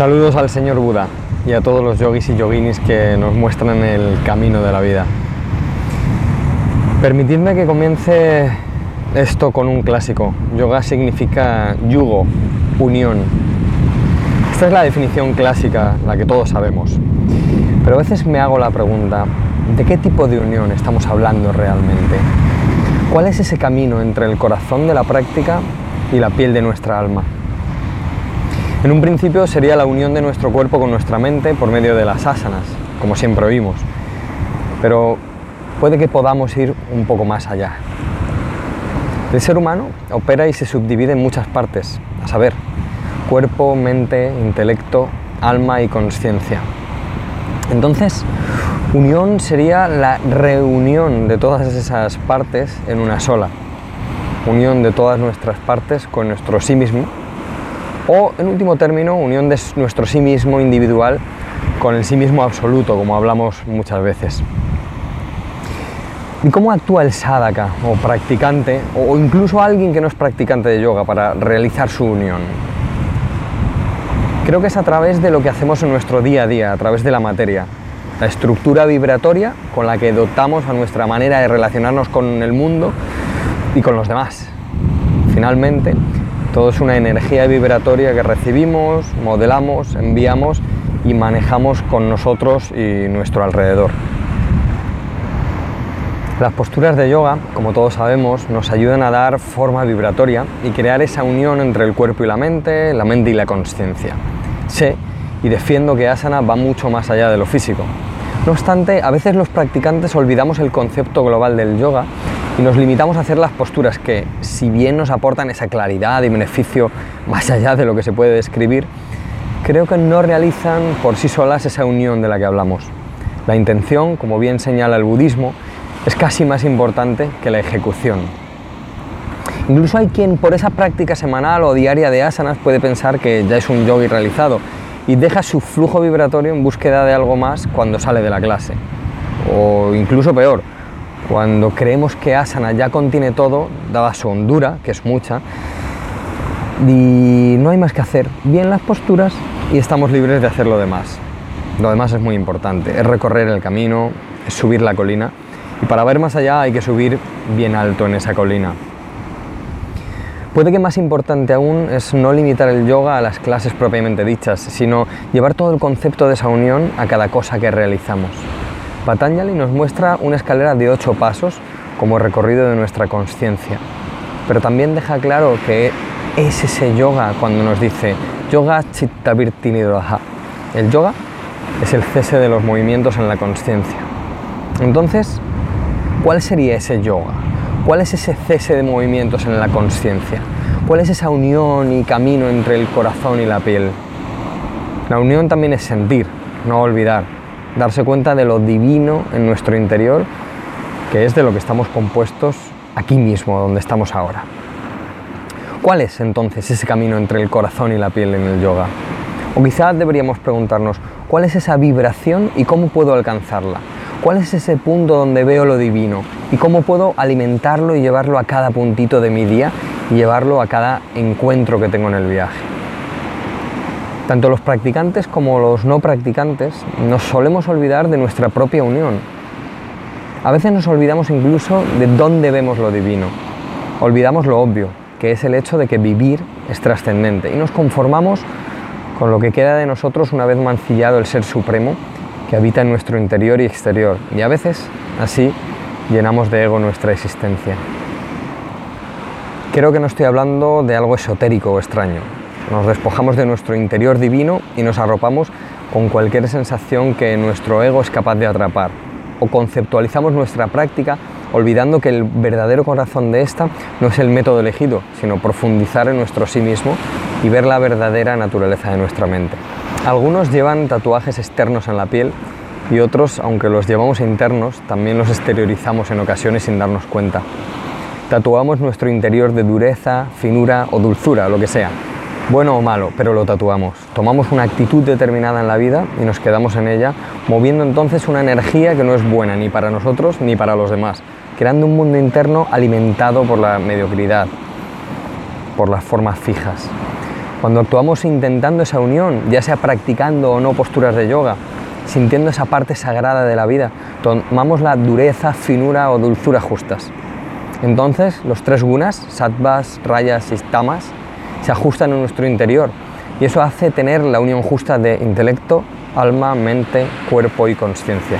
Saludos al señor Buda y a todos los yogis y yoginis que nos muestran el camino de la vida. Permitidme que comience esto con un clásico. Yoga significa yugo, unión. Esta es la definición clásica, la que todos sabemos. Pero a veces me hago la pregunta, ¿de qué tipo de unión estamos hablando realmente? ¿Cuál es ese camino entre el corazón de la práctica y la piel de nuestra alma? En un principio sería la unión de nuestro cuerpo con nuestra mente por medio de las asanas, como siempre oímos. Pero puede que podamos ir un poco más allá. El ser humano opera y se subdivide en muchas partes, a saber, cuerpo, mente, intelecto, alma y conciencia. Entonces, unión sería la reunión de todas esas partes en una sola. Unión de todas nuestras partes con nuestro sí mismo o, en último término, unión de nuestro sí mismo individual con el sí mismo absoluto, como hablamos muchas veces. ¿Y cómo actúa el sadhaka o practicante o incluso alguien que no es practicante de yoga para realizar su unión? Creo que es a través de lo que hacemos en nuestro día a día, a través de la materia, la estructura vibratoria con la que dotamos a nuestra manera de relacionarnos con el mundo y con los demás. Finalmente, todo es una energía vibratoria que recibimos, modelamos, enviamos y manejamos con nosotros y nuestro alrededor. Las posturas de yoga, como todos sabemos, nos ayudan a dar forma vibratoria y crear esa unión entre el cuerpo y la mente, la mente y la conciencia. Sé y defiendo que asana va mucho más allá de lo físico. No obstante, a veces los practicantes olvidamos el concepto global del yoga y nos limitamos a hacer las posturas que, si bien nos aportan esa claridad y beneficio más allá de lo que se puede describir, creo que no realizan por sí solas esa unión de la que hablamos. La intención, como bien señala el budismo, es casi más importante que la ejecución. Incluso hay quien por esa práctica semanal o diaria de asanas puede pensar que ya es un yogi realizado y deja su flujo vibratorio en búsqueda de algo más cuando sale de la clase. O incluso peor, cuando creemos que asana ya contiene todo, dada su hondura, que es mucha, y no hay más que hacer, bien las posturas y estamos libres de hacer lo demás. Lo demás es muy importante, es recorrer el camino, es subir la colina, y para ver más allá hay que subir bien alto en esa colina. Puede que más importante aún es no limitar el yoga a las clases propiamente dichas, sino llevar todo el concepto de esa unión a cada cosa que realizamos. Patanjali nos muestra una escalera de ocho pasos como recorrido de nuestra conciencia, pero también deja claro que es ese yoga cuando nos dice yoga chitta El yoga es el cese de los movimientos en la conciencia. Entonces, ¿cuál sería ese yoga? ¿Cuál es ese cese de movimientos en la conciencia? ¿Cuál es esa unión y camino entre el corazón y la piel? La unión también es sentir, no olvidar darse cuenta de lo divino en nuestro interior, que es de lo que estamos compuestos aquí mismo, donde estamos ahora. ¿Cuál es entonces ese camino entre el corazón y la piel en el yoga? O quizás deberíamos preguntarnos, ¿cuál es esa vibración y cómo puedo alcanzarla? ¿Cuál es ese punto donde veo lo divino? ¿Y cómo puedo alimentarlo y llevarlo a cada puntito de mi día y llevarlo a cada encuentro que tengo en el viaje? Tanto los practicantes como los no practicantes nos solemos olvidar de nuestra propia unión. A veces nos olvidamos incluso de dónde vemos lo divino. Olvidamos lo obvio, que es el hecho de que vivir es trascendente y nos conformamos con lo que queda de nosotros una vez mancillado el Ser Supremo que habita en nuestro interior y exterior. Y a veces, así, llenamos de ego nuestra existencia. Creo que no estoy hablando de algo esotérico o extraño. Nos despojamos de nuestro interior divino y nos arropamos con cualquier sensación que nuestro ego es capaz de atrapar. O conceptualizamos nuestra práctica olvidando que el verdadero corazón de esta no es el método elegido, sino profundizar en nuestro sí mismo y ver la verdadera naturaleza de nuestra mente. Algunos llevan tatuajes externos en la piel y otros, aunque los llevamos internos, también los exteriorizamos en ocasiones sin darnos cuenta. Tatuamos nuestro interior de dureza, finura o dulzura, lo que sea, bueno o malo, pero lo tatuamos. Tomamos una actitud determinada en la vida y nos quedamos en ella, moviendo entonces una energía que no es buena ni para nosotros ni para los demás, creando un mundo interno alimentado por la mediocridad, por las formas fijas. Cuando actuamos intentando esa unión, ya sea practicando o no posturas de yoga, sintiendo esa parte sagrada de la vida, tomamos la dureza, finura o dulzura justas. Entonces los tres gunas, sattvas, rayas y tamas, se ajustan en nuestro interior y eso hace tener la unión justa de intelecto, alma, mente, cuerpo y conciencia.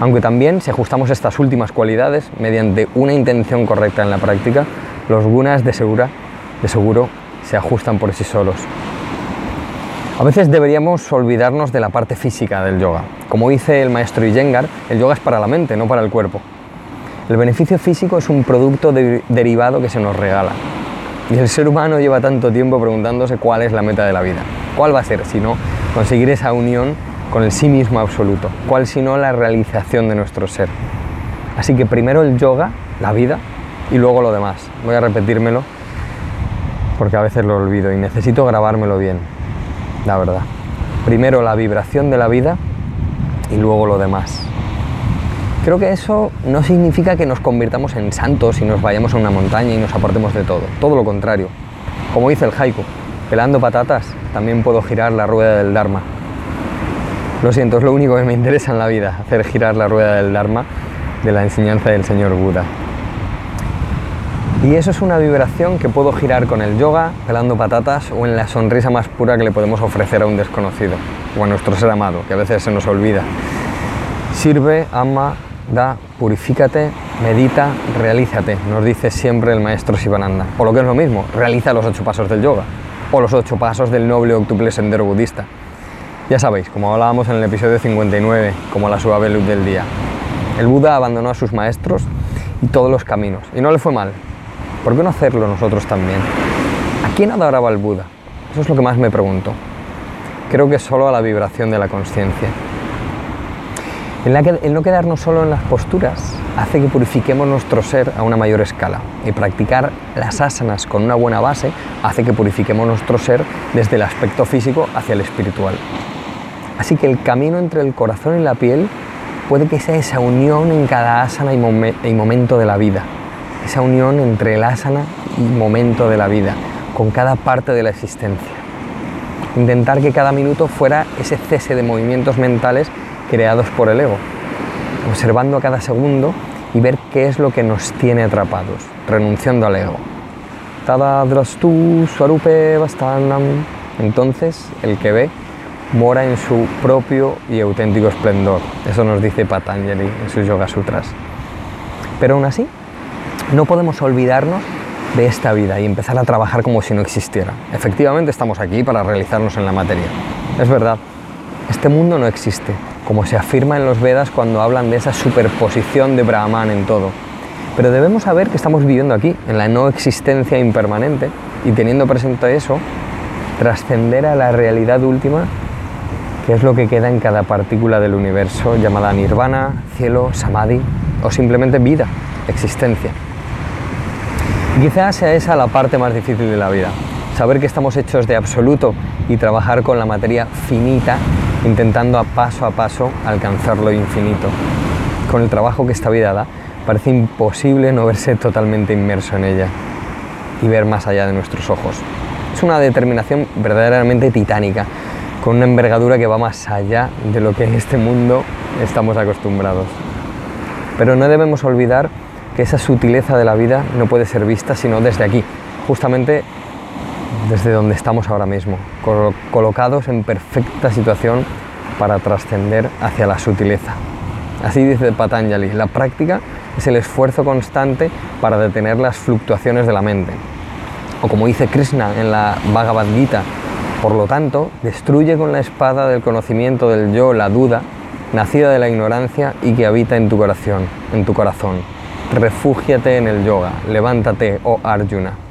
Aunque también si ajustamos estas últimas cualidades mediante una intención correcta en la práctica, los gunas de, segura, de seguro se ajustan por sí solos. A veces deberíamos olvidarnos de la parte física del yoga. Como dice el maestro Iyengar, el yoga es para la mente, no para el cuerpo. El beneficio físico es un producto derivado que se nos regala. Y el ser humano lleva tanto tiempo preguntándose cuál es la meta de la vida. ¿Cuál va a ser? Si no, conseguir esa unión con el sí mismo absoluto. ¿Cuál si no la realización de nuestro ser? Así que primero el yoga, la vida, y luego lo demás. Voy a repetírmelo porque a veces lo olvido y necesito grabármelo bien, la verdad. Primero la vibración de la vida y luego lo demás. Creo que eso no significa que nos convirtamos en santos y nos vayamos a una montaña y nos apartemos de todo. Todo lo contrario. Como dice el haiku, pelando patatas también puedo girar la rueda del Dharma. Lo siento, es lo único que me interesa en la vida, hacer girar la rueda del Dharma de la enseñanza del señor Buda. Y eso es una vibración que puedo girar con el yoga, pelando patatas o en la sonrisa más pura que le podemos ofrecer a un desconocido o a nuestro ser amado, que a veces se nos olvida. Sirve, ama, da, purifícate, medita, realízate, nos dice siempre el maestro Sivananda. O lo que es lo mismo, realiza los ocho pasos del yoga o los ocho pasos del noble octuple sendero budista. Ya sabéis, como hablábamos en el episodio 59, como la suave luz del día. El Buda abandonó a sus maestros y todos los caminos, y no le fue mal. ¿Por qué no hacerlo nosotros también? ¿A quién adoraba el Buda? Eso es lo que más me pregunto. Creo que solo a la vibración de la conciencia. El no quedarnos solo en las posturas hace que purifiquemos nuestro ser a una mayor escala y practicar las asanas con una buena base hace que purifiquemos nuestro ser desde el aspecto físico hacia el espiritual. Así que el camino entre el corazón y la piel puede que sea esa unión en cada asana y, momento de la vida, esa unión entre el asana y momento de la vida, con cada parte de la existencia. Intentar que cada minuto fuera ese cese de movimientos mentales creados por el ego, observando cada segundo y ver qué es lo que nos tiene atrapados, renunciando al ego. Entonces, el que ve mora en su propio y auténtico esplendor. Eso nos dice Patanjali en sus Yoga Sutras. Pero aún así, no podemos olvidarnos de esta vida y empezar a trabajar como si no existiera. Efectivamente estamos aquí para realizarnos en la materia. Es verdad, este mundo no existe, como se afirma en los Vedas cuando hablan de esa superposición de Brahman en todo. Pero debemos saber que estamos viviendo aquí, en la no existencia impermanente, y teniendo presente eso, trascender a la realidad última, que es lo que queda en cada partícula del universo, llamada nirvana, cielo, samadhi, o simplemente vida, existencia. Y quizás sea esa la parte más difícil de la vida, saber que estamos hechos de absoluto y trabajar con la materia finita intentando a paso a paso alcanzar lo infinito. Con el trabajo que esta vida da, parece imposible no verse totalmente inmerso en ella y ver más allá de nuestros ojos. Es una determinación verdaderamente titánica, con una envergadura que va más allá de lo que en este mundo estamos acostumbrados. Pero no debemos olvidar que esa sutileza de la vida no puede ser vista sino desde aquí, justamente desde donde estamos ahora mismo, colocados en perfecta situación para trascender hacia la sutileza. Así dice Patanjali, la práctica es el esfuerzo constante para detener las fluctuaciones de la mente. O como dice Krishna en la Bhagavad Gita, por lo tanto, destruye con la espada del conocimiento del yo la duda, nacida de la ignorancia y que habita en tu corazón, en tu corazón. Refúgiate en el yoga, levántate, oh Arjuna.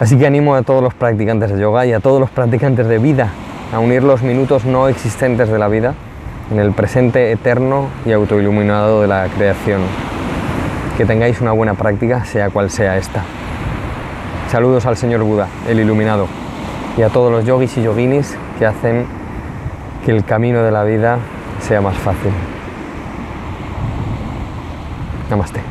Así que animo a todos los practicantes de yoga y a todos los practicantes de vida a unir los minutos no existentes de la vida en el presente eterno y autoiluminado de la creación. Que tengáis una buena práctica, sea cual sea esta. Saludos al Señor Buda, el iluminado, y a todos los yogis y yoginis que hacen que el camino de la vida sea más fácil. Namaste.